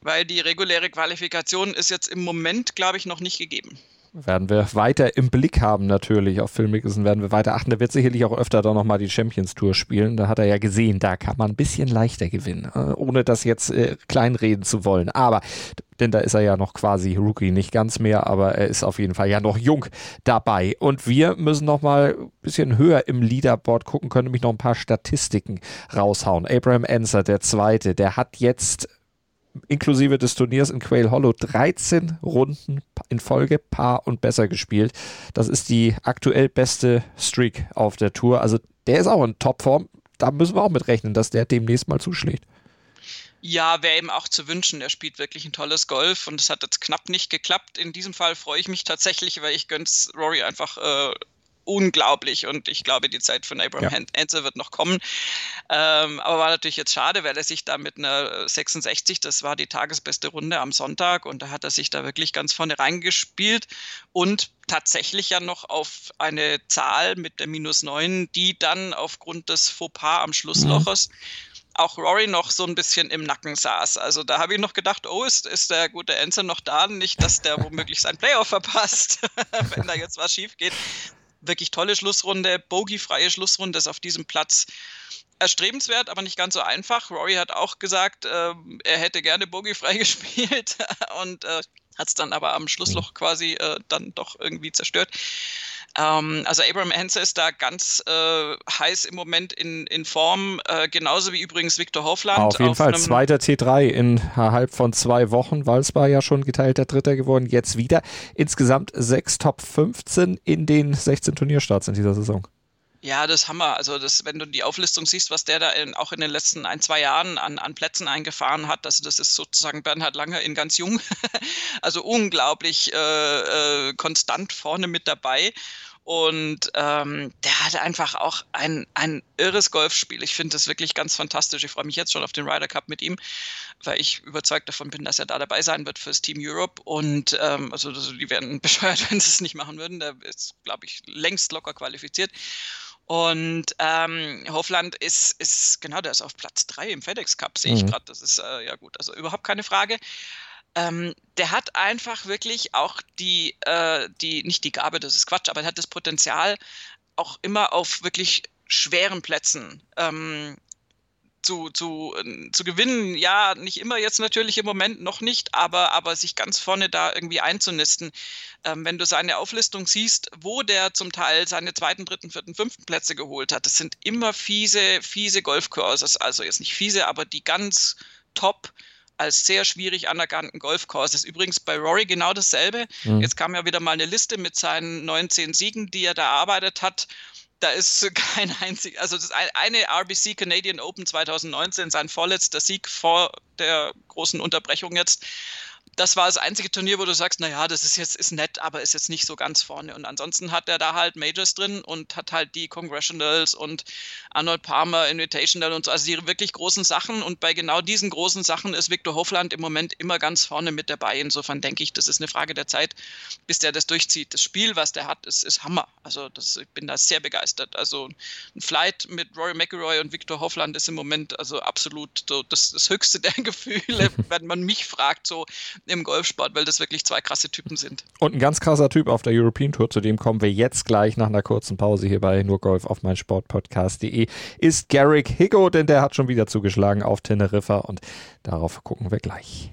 weil die reguläre Qualifikation ist jetzt im Moment, glaube ich, noch nicht gegeben werden wir weiter im Blick haben natürlich. Auf Phil Mickelson werden wir weiter achten. Der wird sicherlich auch öfter dann nochmal die Champions Tour spielen. Da hat er ja gesehen, da kann man ein bisschen leichter gewinnen, äh, ohne das jetzt äh, kleinreden zu wollen. Aber denn da ist er ja noch quasi Rookie, nicht ganz mehr, aber er ist auf jeden Fall ja noch jung dabei. Und wir müssen noch mal ein bisschen höher im Leaderboard gucken, können nämlich noch ein paar Statistiken raushauen. Abraham Enser, der Zweite, der hat jetzt inklusive des Turniers in Quail Hollow 13 Runden in Folge Paar und besser gespielt. Das ist die aktuell beste Streak auf der Tour. Also der ist auch in Topform. Da müssen wir auch mit rechnen, dass der demnächst mal zuschlägt. Ja, wäre ihm auch zu wünschen. Er spielt wirklich ein tolles Golf und es hat jetzt knapp nicht geklappt. In diesem Fall freue ich mich tatsächlich, weil ich gönn's Rory einfach äh, unglaublich und ich glaube, die Zeit von Abraham ja. Henze wird noch kommen. Ähm, aber war natürlich jetzt schade, weil er sich da mit einer 66, das war die tagesbeste Runde am Sonntag und da hat er sich da wirklich ganz vorne reingespielt und tatsächlich ja noch auf eine Zahl mit der minus 9, die dann aufgrund des Fauxpas am Schlussloches mhm auch Rory noch so ein bisschen im Nacken saß. Also da habe ich noch gedacht, oh, ist, ist der gute Enzo noch da? Nicht, dass der womöglich sein Playoff verpasst, wenn da jetzt was schief geht wirklich tolle Schlussrunde, bogiefreie Schlussrunde ist auf diesem Platz erstrebenswert, aber nicht ganz so einfach. Rory hat auch gesagt, äh, er hätte gerne bogiefrei gespielt und äh, hat es dann aber am Schlussloch quasi äh, dann doch irgendwie zerstört. Ähm, also Abraham Henze ist da ganz äh, heiß im Moment in, in Form, äh, genauso wie übrigens Viktor Hofland. Auf jeden auf Fall, zweiter T3 innerhalb von zwei Wochen. Walsbar ja schon geteilter Dritter geworden, jetzt wieder. Insgesamt sechs Top 15 in den 16 Turnierstarts in dieser Saison. Ja, das Hammer. Also das, wenn du die Auflistung siehst, was der da in, auch in den letzten ein, zwei Jahren an, an Plätzen eingefahren hat, also das ist sozusagen Bernhard Lange in ganz jung. also unglaublich äh, äh, konstant vorne mit dabei. Und ähm, der hat einfach auch ein, ein irres Golfspiel. Ich finde das wirklich ganz fantastisch. Ich freue mich jetzt schon auf den Ryder Cup mit ihm, weil ich überzeugt davon bin, dass er da dabei sein wird fürs Team Europe. Und ähm, also die werden bescheuert, wenn sie es nicht machen würden. Der ist, glaube ich, längst locker qualifiziert. Und ähm, Hofland ist, ist, genau, der ist auf Platz 3 im FedEx Cup, sehe ich mhm. gerade. Das ist äh, ja gut, also überhaupt keine Frage. Ähm, der hat einfach wirklich auch die, äh, die, nicht die Gabe, das ist Quatsch, aber er hat das Potenzial, auch immer auf wirklich schweren Plätzen ähm, zu, zu, äh, zu gewinnen. Ja, nicht immer jetzt natürlich im Moment noch nicht, aber, aber sich ganz vorne da irgendwie einzunisten. Ähm, wenn du seine Auflistung siehst, wo der zum Teil seine zweiten, dritten, vierten, fünften Plätze geholt hat, das sind immer fiese, fiese Golfkurses. Also jetzt nicht fiese, aber die ganz top als sehr schwierig anerkannten ist übrigens bei Rory genau dasselbe. Mhm. Jetzt kam ja wieder mal eine Liste mit seinen 19 Siegen, die er da erarbeitet hat. Da ist kein einzig, also das eine RBC Canadian Open 2019, sein vorletzter Sieg vor der großen Unterbrechung jetzt. Das war das einzige Turnier, wo du sagst, naja, das ist jetzt ist nett, aber ist jetzt nicht so ganz vorne. Und ansonsten hat er da halt Majors drin und hat halt die Congressionals und Arnold Palmer Invitational und so, also die wirklich großen Sachen. Und bei genau diesen großen Sachen ist Victor Hofland im Moment immer ganz vorne mit dabei. Insofern denke ich, das ist eine Frage der Zeit, bis der das durchzieht. Das Spiel, was der hat, ist, ist Hammer. Also das, ich bin da sehr begeistert. Also ein Flight mit Rory McIlroy und Victor Hofland ist im Moment also absolut so das, das höchste der Gefühle, wenn man mich fragt, so im Golfsport, weil das wirklich zwei krasse Typen sind. Und ein ganz krasser Typ auf der European Tour, zu dem kommen wir jetzt gleich nach einer kurzen Pause hier bei nur Golf auf mein Sportpodcast.de, ist Garrick Higgo, denn der hat schon wieder zugeschlagen auf Teneriffa und darauf gucken wir gleich.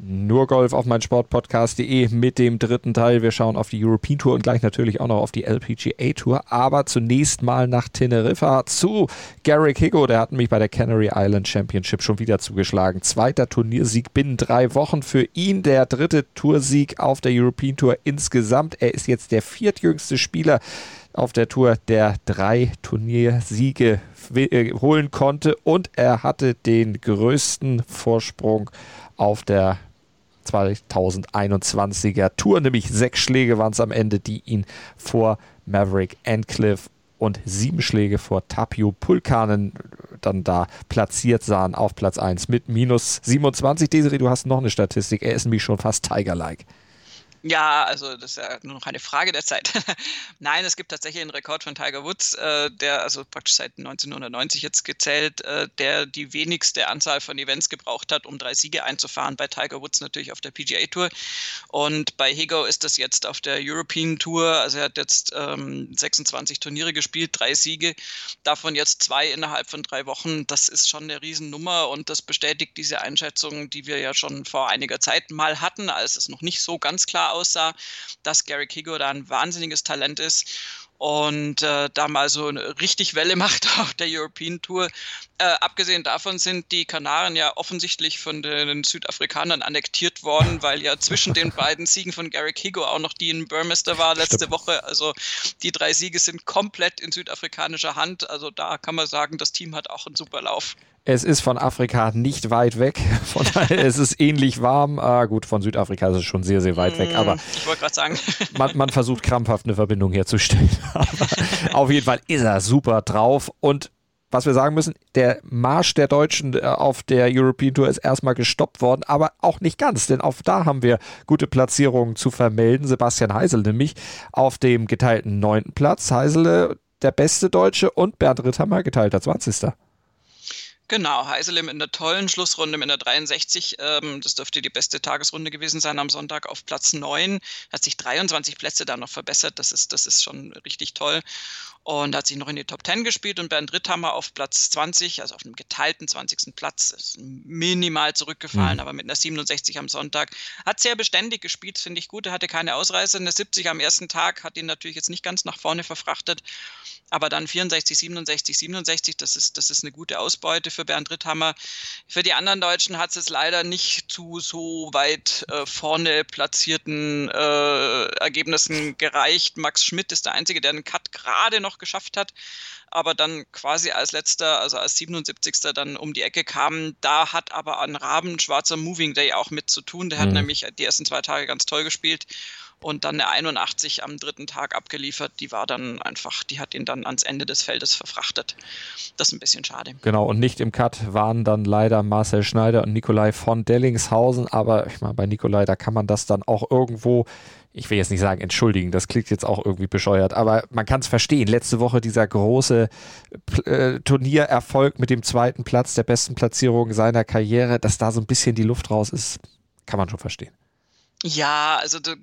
Nur Golf auf mein Sportpodcast.de mit dem dritten Teil. Wir schauen auf die European Tour und gleich natürlich auch noch auf die LPGA Tour. Aber zunächst mal nach Teneriffa zu Garrick Higgo. Der hat mich bei der Canary Island Championship schon wieder zugeschlagen. Zweiter Turniersieg binnen drei Wochen für ihn. Der dritte Toursieg auf der European Tour insgesamt. Er ist jetzt der viertjüngste Spieler auf der Tour, der drei Turniersiege äh, holen konnte. Und er hatte den größten Vorsprung auf der 2021er Tour, nämlich sechs Schläge waren es am Ende, die ihn vor Maverick Endcliffe und sieben Schläge vor Tapio Pulkanen dann da platziert sahen auf Platz 1 mit minus 27. Desiree, du hast noch eine Statistik. Er ist nämlich schon fast Tiger-like. Ja, also das ist ja nur noch eine Frage der Zeit. Nein, es gibt tatsächlich einen Rekord von Tiger Woods, äh, der also praktisch seit 1990 jetzt gezählt, äh, der die wenigste Anzahl von Events gebraucht hat, um drei Siege einzufahren. Bei Tiger Woods natürlich auf der PGA Tour und bei Higo ist das jetzt auf der European Tour. Also er hat jetzt ähm, 26 Turniere gespielt, drei Siege, davon jetzt zwei innerhalb von drei Wochen. Das ist schon eine Riesennummer und das bestätigt diese Einschätzung, die wir ja schon vor einiger Zeit mal hatten, als es noch nicht so ganz klar aussah, dass Gary Kigo da ein wahnsinniges Talent ist und äh, da mal so eine richtig Welle macht auf der European Tour. Äh, abgesehen davon sind die Kanaren ja offensichtlich von den Südafrikanern annektiert worden, weil ja zwischen den beiden Siegen von Garrick Higo auch noch die in Burmester war letzte Stimmt. Woche. Also die drei Siege sind komplett in südafrikanischer Hand. Also da kann man sagen, das Team hat auch einen super Lauf. Es ist von Afrika nicht weit weg. Von daher ist es ähnlich warm. Ah, gut, von Südafrika ist es schon sehr, sehr weit weg. Aber ich wollte gerade sagen. Man, man, versucht krampfhaft eine Verbindung herzustellen. Aber auf jeden Fall ist er super drauf. Und was wir sagen müssen, der Marsch der Deutschen äh, auf der European Tour ist erstmal gestoppt worden, aber auch nicht ganz, denn auch da haben wir gute Platzierungen zu vermelden. Sebastian Heisel nämlich auf dem geteilten neunten Platz. Heisel der beste Deutsche und Bernd Ritthammer geteilter 20. Genau, Heiselim in der tollen Schlussrunde mit der 63. Ähm, das dürfte die beste Tagesrunde gewesen sein am Sonntag auf Platz 9. Hat sich 23 Plätze da noch verbessert. Das ist, das ist schon richtig toll und hat sich noch in die Top 10 gespielt und Bernd Ritthammer auf Platz 20, also auf einem geteilten 20. Platz, ist minimal zurückgefallen, mhm. aber mit einer 67 am Sonntag. Hat sehr beständig gespielt, finde ich gut. Er hatte keine Ausreise. Eine 70 am ersten Tag hat ihn natürlich jetzt nicht ganz nach vorne verfrachtet, aber dann 64, 67, 67, das ist, das ist eine gute Ausbeute für Bernd Ritthammer. Für die anderen Deutschen hat es leider nicht zu so weit äh, vorne platzierten äh, Ergebnissen gereicht. Max Schmidt ist der Einzige, der einen Cut gerade noch geschafft hat, aber dann quasi als letzter, also als 77. dann um die Ecke kam. Da hat aber ein Raben schwarzer Moving Day auch mit zu tun. Der mhm. hat nämlich die ersten zwei Tage ganz toll gespielt und dann eine 81 am dritten Tag abgeliefert. Die war dann einfach, die hat ihn dann ans Ende des Feldes verfrachtet. Das ist ein bisschen schade. Genau, und nicht im Cut waren dann leider Marcel Schneider und Nikolai von Dellingshausen, aber ich meine, bei Nikolai, da kann man das dann auch irgendwo ich will jetzt nicht sagen entschuldigen, das klingt jetzt auch irgendwie bescheuert, aber man kann es verstehen. Letzte Woche dieser große äh, Turniererfolg mit dem zweiten Platz, der besten Platzierung seiner Karriere, dass da so ein bisschen die Luft raus ist, kann man schon verstehen. Ja, also du,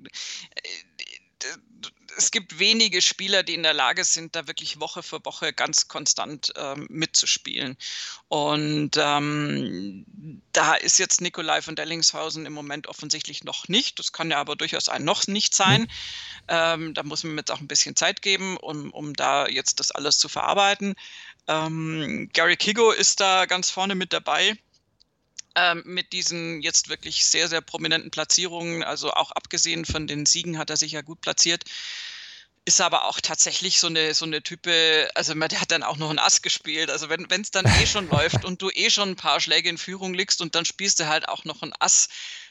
es gibt wenige Spieler, die in der Lage sind, da wirklich Woche für Woche ganz konstant ähm, mitzuspielen. Und ähm, da ist jetzt Nikolai von Dellingshausen im Moment offensichtlich noch nicht. Das kann ja aber durchaus ein noch nicht sein. Mhm. Ähm, da muss man jetzt auch ein bisschen Zeit geben, um, um da jetzt das alles zu verarbeiten. Ähm, Gary Kigo ist da ganz vorne mit dabei ähm, mit diesen jetzt wirklich sehr, sehr prominenten Platzierungen, also auch abgesehen von den Siegen hat er sich ja gut platziert. Ist aber auch tatsächlich so eine, so eine Type, also der hat dann auch noch ein Ass gespielt. Also wenn es dann eh schon läuft und du eh schon ein paar Schläge in Führung liegst und dann spielst du halt auch noch ein Ass,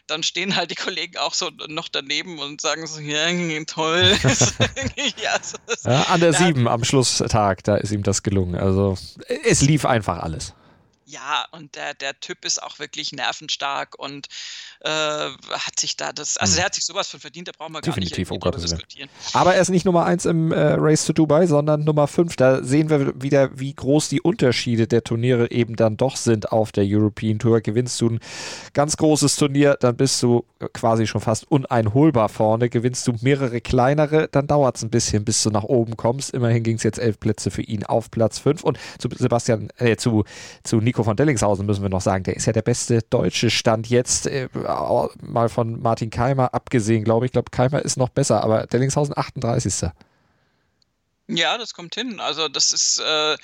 dann stehen halt die Kollegen auch so noch daneben und sagen so, ja, toll. ja, so, ja, an der sieben am Schlusstag, da ist ihm das gelungen. Also es lief einfach alles. Ja, und der, der Typ ist auch wirklich nervenstark und äh, hat sich da das, also hm. er hat sich sowas von verdient, da brauchen wir gar nicht oh Gott, diskutieren. Aber er ist nicht Nummer eins im äh, Race to Dubai, sondern Nummer fünf. Da sehen wir wieder, wie groß die Unterschiede der Turniere eben dann doch sind auf der European Tour. Gewinnst du ein ganz großes Turnier, dann bist du quasi schon fast uneinholbar vorne. Gewinnst du mehrere kleinere, dann dauert es ein bisschen, bis du nach oben kommst. Immerhin ging es jetzt elf Plätze für ihn auf Platz fünf. Und zu Sebastian, äh, zu, zu Nico von Dellingshausen müssen wir noch sagen, der ist ja der beste deutsche Stand jetzt, äh, mal von Martin Keimer abgesehen, glaube ich. Ich glaube, Keimer ist noch besser, aber Dellingshausen 38. Ja, das kommt hin. Also das ist, äh,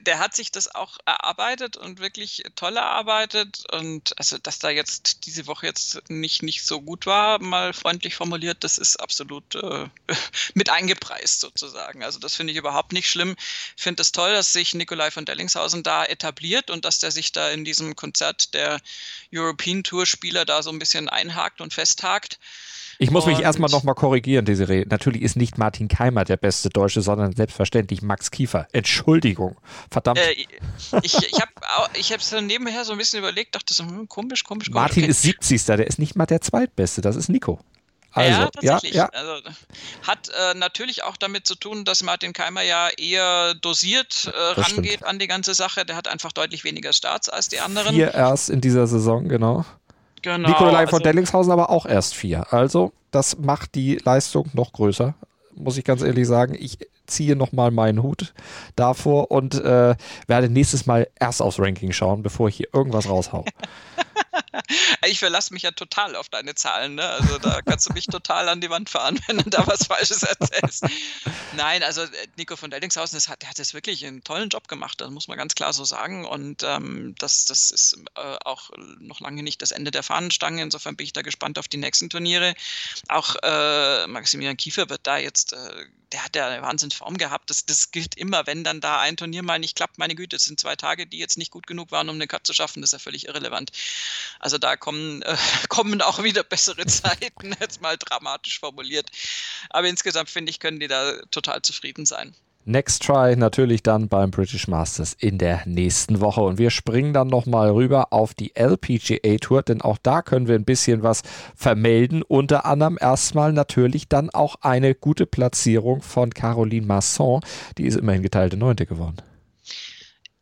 der hat sich das auch erarbeitet und wirklich toll erarbeitet. Und also, dass da jetzt diese Woche jetzt nicht, nicht so gut war, mal freundlich formuliert, das ist absolut äh, mit eingepreist sozusagen. Also das finde ich überhaupt nicht schlimm. Ich finde es das toll, dass sich Nikolai von Dellingshausen da etabliert und dass der sich da in diesem Konzert der European Tour Spieler da so ein bisschen einhakt und festhakt. Ich muss mich erstmal nochmal korrigieren, Desiree. Natürlich ist nicht Martin Keimer der beste Deutsche, sondern selbstverständlich Max Kiefer. Entschuldigung. Verdammt. Äh, ich ich habe ich es nebenher so ein bisschen überlegt, dachte so, hm, komisch, komisch, komisch. Martin okay. ist 70. Der ist nicht mal der Zweitbeste. Das ist Nico. Also, ja, tatsächlich. Ja, ja. Also, hat äh, natürlich auch damit zu tun, dass Martin Keimer ja eher dosiert äh, rangeht stimmt. an die ganze Sache. Der hat einfach deutlich weniger Starts als die anderen. Vier erst in dieser Saison, genau. Genau. Nikolai also, von Dellingshausen aber auch erst vier. Also, das macht die Leistung noch größer, muss ich ganz ehrlich sagen. Ich ziehe nochmal meinen Hut davor und äh, werde nächstes Mal erst aufs Ranking schauen, bevor ich hier irgendwas raushau. ich verlasse mich ja total auf deine Zahlen. Ne? Also da kannst du mich total an die Wand fahren, wenn du da was Falsches erzählst. Nein, also äh, Nico von Deldingshausen, das hat, der hat jetzt wirklich einen tollen Job gemacht, das muss man ganz klar so sagen. Und ähm, das, das ist äh, auch noch lange nicht das Ende der Fahnenstange. Insofern bin ich da gespannt auf die nächsten Turniere. Auch äh, Maximilian Kiefer wird da jetzt äh, der hat ja eine Wahnsinnsform gehabt. Das, das gilt immer, wenn dann da ein Turnier mal nicht klappt. Meine Güte, es sind zwei Tage, die jetzt nicht gut genug waren, um eine Cut zu schaffen. Das ist ja völlig irrelevant. Da kommen, äh, kommen auch wieder bessere Zeiten, jetzt mal dramatisch formuliert. Aber insgesamt finde ich, können die da total zufrieden sein. Next Try natürlich dann beim British Masters in der nächsten Woche. Und wir springen dann nochmal rüber auf die LPGA Tour, denn auch da können wir ein bisschen was vermelden. Unter anderem erstmal natürlich dann auch eine gute Platzierung von Caroline Masson. Die ist immerhin geteilte Neunte geworden.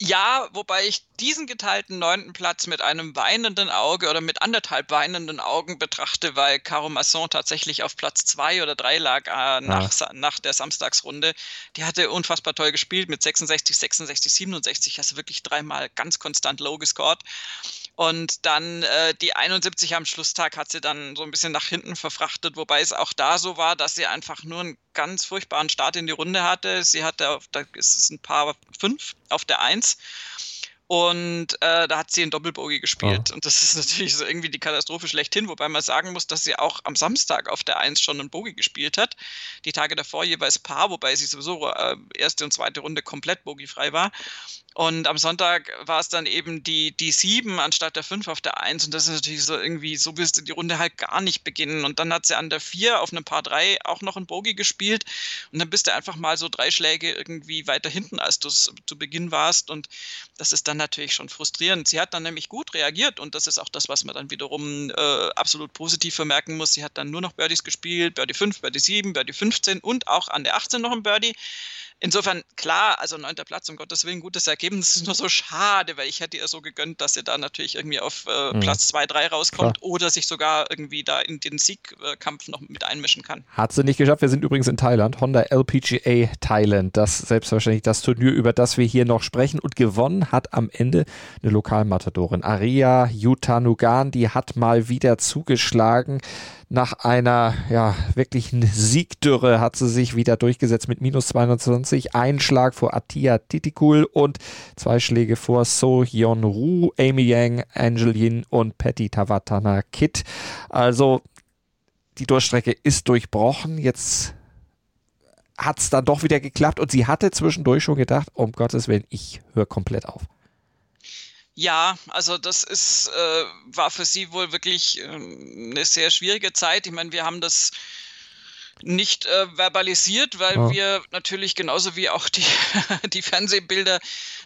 Ja, wobei ich diesen geteilten neunten Platz mit einem weinenden Auge oder mit anderthalb weinenden Augen betrachte, weil Caro Masson tatsächlich auf Platz zwei oder drei lag äh, nach, ja. nach der Samstagsrunde. Die hatte unfassbar toll gespielt mit 66, 66, 67. Hast du wirklich dreimal ganz konstant low gescored. Und dann äh, die 71 am Schlusstag hat sie dann so ein bisschen nach hinten verfrachtet, wobei es auch da so war, dass sie einfach nur einen ganz furchtbaren Start in die Runde hatte. Sie hatte, auf, da ist es ein paar fünf auf der Eins. Und äh, da hat sie einen Doppelbogie gespielt. Oh. Und das ist natürlich so irgendwie die Katastrophe schlechthin, wobei man sagen muss, dass sie auch am Samstag auf der Eins schon einen Bogie gespielt hat. Die Tage davor jeweils Paar, wobei sie sowieso äh, erste und zweite Runde komplett bogiefrei war. Und am Sonntag war es dann eben die, die 7 anstatt der 5 auf der 1. Und das ist natürlich so irgendwie, so willst du die Runde halt gar nicht beginnen. Und dann hat sie an der 4 auf einem Paar 3 auch noch ein Bogie gespielt. Und dann bist du einfach mal so drei Schläge irgendwie weiter hinten, als du zu Beginn warst. Und das ist dann natürlich schon frustrierend. Sie hat dann nämlich gut reagiert. Und das ist auch das, was man dann wiederum äh, absolut positiv vermerken muss. Sie hat dann nur noch Birdies gespielt. Birdie 5, Birdie 7, Birdie 15 und auch an der 18 noch ein Birdie. Insofern, klar, also neunter Platz, um Gottes Willen, gutes Ergebnis. Es ist nur so schade, weil ich hätte ihr so gegönnt, dass sie da natürlich irgendwie auf äh, mhm. Platz 2, 3 rauskommt Klar. oder sich sogar irgendwie da in den Siegkampf noch mit einmischen kann. Hat sie nicht geschafft. Wir sind übrigens in Thailand. Honda LPGA Thailand. Das selbstverständlich das Turnier, über das wir hier noch sprechen. Und gewonnen hat am Ende eine Lokalmatadorin. Aria Yutanugan, die hat mal wieder zugeschlagen. Nach einer ja, wirklichen Siegdürre hat sie sich wieder durchgesetzt mit minus 22. Ein Schlag vor Atia Titikul und zwei Schläge vor So Hyun Ru, Amy Yang, Angel Yin und Patty Tavatana Kit. Also die Durchstrecke ist durchbrochen. Jetzt hat es dann doch wieder geklappt und sie hatte zwischendurch schon gedacht, um Gottes Willen, ich höre komplett auf. Ja, also das ist, äh, war für sie wohl wirklich äh, eine sehr schwierige Zeit. Ich meine, wir haben das nicht äh, verbalisiert, weil ja. wir natürlich genauso wie auch die, die Fernsehbilder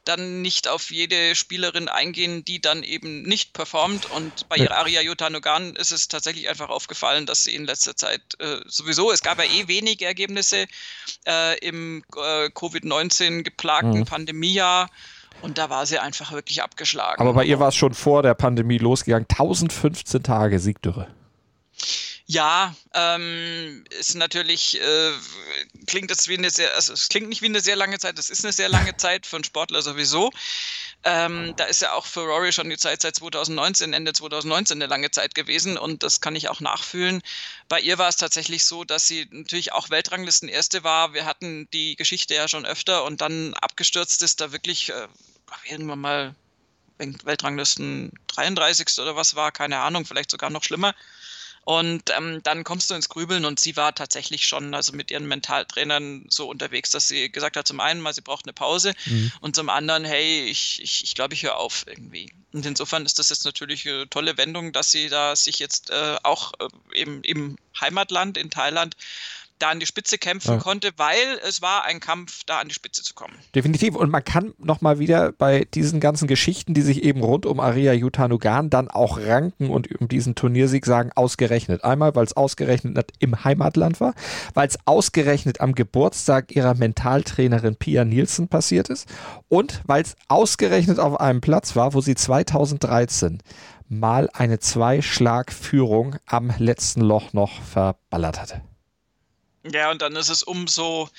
dann nicht auf jede Spielerin eingehen, die dann eben nicht performt. Und bei ja. Aria Yutanogan ist es tatsächlich einfach aufgefallen, dass sie in letzter Zeit äh, sowieso, es gab ja eh wenige Ergebnisse äh, im äh, Covid-19 geplagten mhm. Pandemiejahr. Und da war sie einfach wirklich abgeschlagen. Aber bei ihr war es schon vor der Pandemie losgegangen. 1015 Tage Siegdürre. Ja, ähm, ist natürlich, äh, klingt das wie eine sehr, also es klingt nicht wie eine sehr lange Zeit, das ist eine sehr lange Zeit für einen Sportler sowieso. Ähm, da ist ja auch für Rory schon die Zeit seit 2019, Ende 2019 eine lange Zeit gewesen und das kann ich auch nachfühlen. Bei ihr war es tatsächlich so, dass sie natürlich auch Weltranglisten Erste war. Wir hatten die Geschichte ja schon öfter und dann abgestürzt ist, da wirklich äh, irgendwann mal Weltranglisten 33. oder was war, keine Ahnung, vielleicht sogar noch schlimmer. Und ähm, dann kommst du ins Grübeln und sie war tatsächlich schon also mit ihren Mentaltrainern so unterwegs, dass sie gesagt hat, zum einen mal, sie braucht eine Pause mhm. und zum anderen, hey, ich, ich, ich glaube, ich höre auf irgendwie. Und insofern ist das jetzt natürlich eine tolle Wendung, dass sie da sich jetzt äh, auch äh, eben im Heimatland in Thailand da an die Spitze kämpfen ja. konnte, weil es war ein Kampf, da an die Spitze zu kommen. Definitiv. Und man kann nochmal wieder bei diesen ganzen Geschichten, die sich eben rund um Aria Yutanugan dann auch ranken und um diesen Turniersieg sagen, ausgerechnet. Einmal, weil es ausgerechnet im Heimatland war, weil es ausgerechnet am Geburtstag ihrer Mentaltrainerin Pia Nielsen passiert ist und weil es ausgerechnet auf einem Platz war, wo sie 2013 mal eine Zweischlagführung am letzten Loch noch verballert hatte. Ja, und dann ist es umso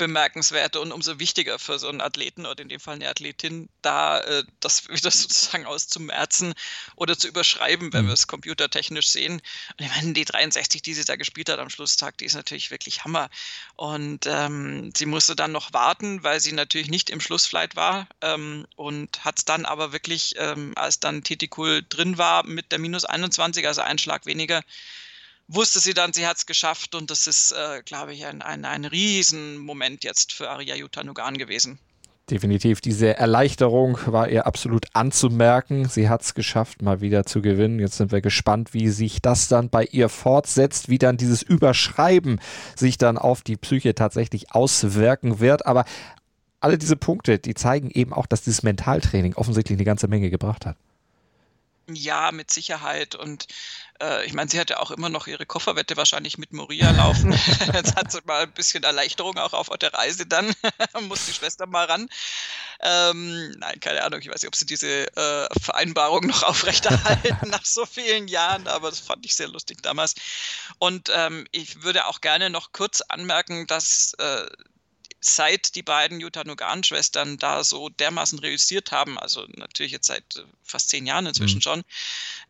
bemerkenswerter und umso wichtiger für so einen Athleten oder in dem Fall eine Athletin, da äh, das wieder sozusagen auszumerzen oder zu überschreiben, wenn mhm. wir es computertechnisch sehen. Und ich meine, die 63, die sie da gespielt hat am Schlusstag, die ist natürlich wirklich Hammer. Und ähm, sie musste dann noch warten, weil sie natürlich nicht im Schlussflight war ähm, und hat es dann aber wirklich, ähm, als dann Titikul drin war mit der minus 21, also ein Schlag weniger, wusste sie dann, sie hat es geschafft und das ist, äh, glaube ich, ein, ein, ein Riesenmoment jetzt für Arya Yutanugan gewesen. Definitiv, diese Erleichterung war ihr absolut anzumerken. Sie hat es geschafft, mal wieder zu gewinnen. Jetzt sind wir gespannt, wie sich das dann bei ihr fortsetzt, wie dann dieses Überschreiben sich dann auf die Psyche tatsächlich auswirken wird. Aber alle diese Punkte, die zeigen eben auch, dass dieses Mentaltraining offensichtlich eine ganze Menge gebracht hat. Ja, mit Sicherheit. Und äh, ich meine, sie hat ja auch immer noch ihre Kofferwette wahrscheinlich mit Moria laufen. Jetzt hat sie mal ein bisschen Erleichterung auch auf der Reise dann. Muss die Schwester mal ran. Ähm, nein, keine Ahnung. Ich weiß nicht, ob sie diese äh, Vereinbarung noch aufrechterhalten nach so vielen Jahren, aber das fand ich sehr lustig damals. Und ähm, ich würde auch gerne noch kurz anmerken, dass äh, seit die beiden Yutanugan-Schwestern da so dermaßen reüssiert haben, also natürlich jetzt seit äh, fast zehn Jahren inzwischen mhm. schon,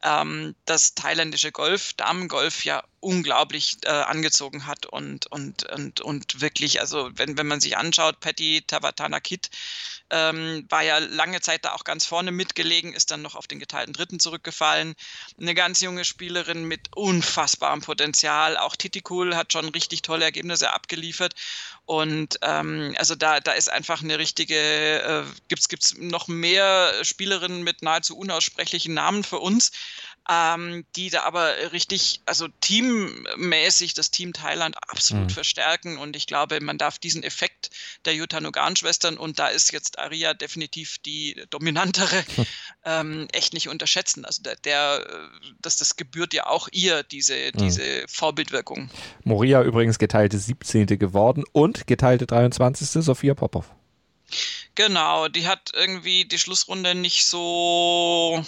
ähm, das thailändische Golf, Damengolf ja unglaublich äh, angezogen hat und, und, und, und wirklich, also wenn, wenn man sich anschaut, Patty Tavatana Kid ähm, war ja lange Zeit da auch ganz vorne mitgelegen, ist dann noch auf den geteilten Dritten zurückgefallen. Eine ganz junge Spielerin mit unfassbarem Potenzial. Auch Titikul hat schon richtig tolle Ergebnisse abgeliefert. Und ähm, also da, da ist einfach eine richtige, äh, gibt es noch mehr Spielerinnen mit nahezu unaussprechlichen Namen für uns. Ähm, die da aber richtig, also teammäßig das Team Thailand absolut mhm. verstärken. Und ich glaube, man darf diesen Effekt der Jutta Nogan-Schwestern, und da ist jetzt Aria definitiv die dominantere, ähm, echt nicht unterschätzen. Also der, der, das, das gebührt ja auch ihr, diese, mhm. diese Vorbildwirkung. Moria übrigens geteilte 17. geworden und geteilte 23. Sophia Popov. Genau, die hat irgendwie die Schlussrunde nicht so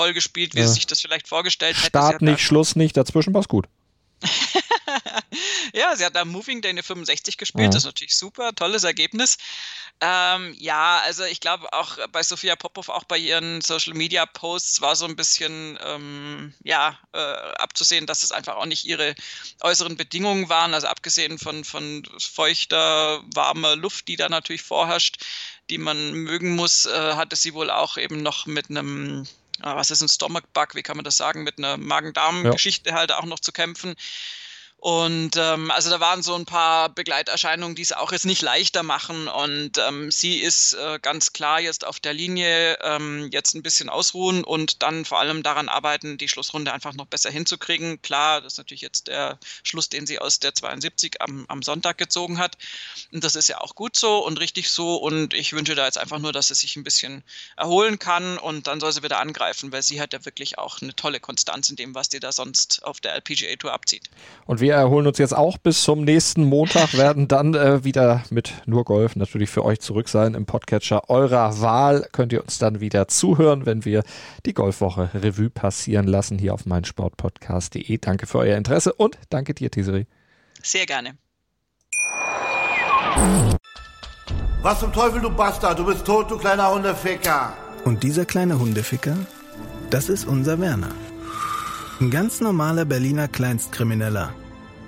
toll gespielt, wie ja. sie sich das vielleicht vorgestellt hätte. Start nicht, Schluss nicht, dazwischen war es gut. ja, sie hat da Moving Day eine 65 gespielt, ja. das ist natürlich super, tolles Ergebnis. Ähm, ja, also ich glaube auch bei Sophia Popov, auch bei ihren Social Media Posts war so ein bisschen ähm, ja, äh, abzusehen, dass es einfach auch nicht ihre äußeren Bedingungen waren, also abgesehen von, von feuchter, warmer Luft, die da natürlich vorherrscht, die man mögen muss, äh, hatte sie wohl auch eben noch mit einem was ist ein Stomach Bug, wie kann man das sagen, mit einer Magen-Darm-Geschichte ja. halt auch noch zu kämpfen. Und ähm, also da waren so ein paar Begleiterscheinungen, die es auch jetzt nicht leichter machen. Und ähm, sie ist äh, ganz klar jetzt auf der Linie, ähm, jetzt ein bisschen ausruhen und dann vor allem daran arbeiten, die Schlussrunde einfach noch besser hinzukriegen. Klar, das ist natürlich jetzt der Schluss, den sie aus der 72 am, am Sonntag gezogen hat. Und das ist ja auch gut so und richtig so. Und ich wünsche da jetzt einfach nur, dass sie sich ein bisschen erholen kann und dann soll sie wieder angreifen, weil sie hat ja wirklich auch eine tolle Konstanz in dem, was die da sonst auf der LPGA Tour abzieht. Und wir wir erholen uns jetzt auch bis zum nächsten Montag, werden dann äh, wieder mit nur Golf natürlich für euch zurück sein im Podcatcher eurer Wahl. Könnt ihr uns dann wieder zuhören, wenn wir die Golfwoche Revue passieren lassen hier auf meinsportpodcast.de. Danke für euer Interesse und danke dir, Tiseri. Sehr gerne. Was zum Teufel, du Bastard? Du bist tot, du kleiner Hundeficker. Und dieser kleine Hundeficker, das ist unser Werner. Ein ganz normaler Berliner Kleinstkrimineller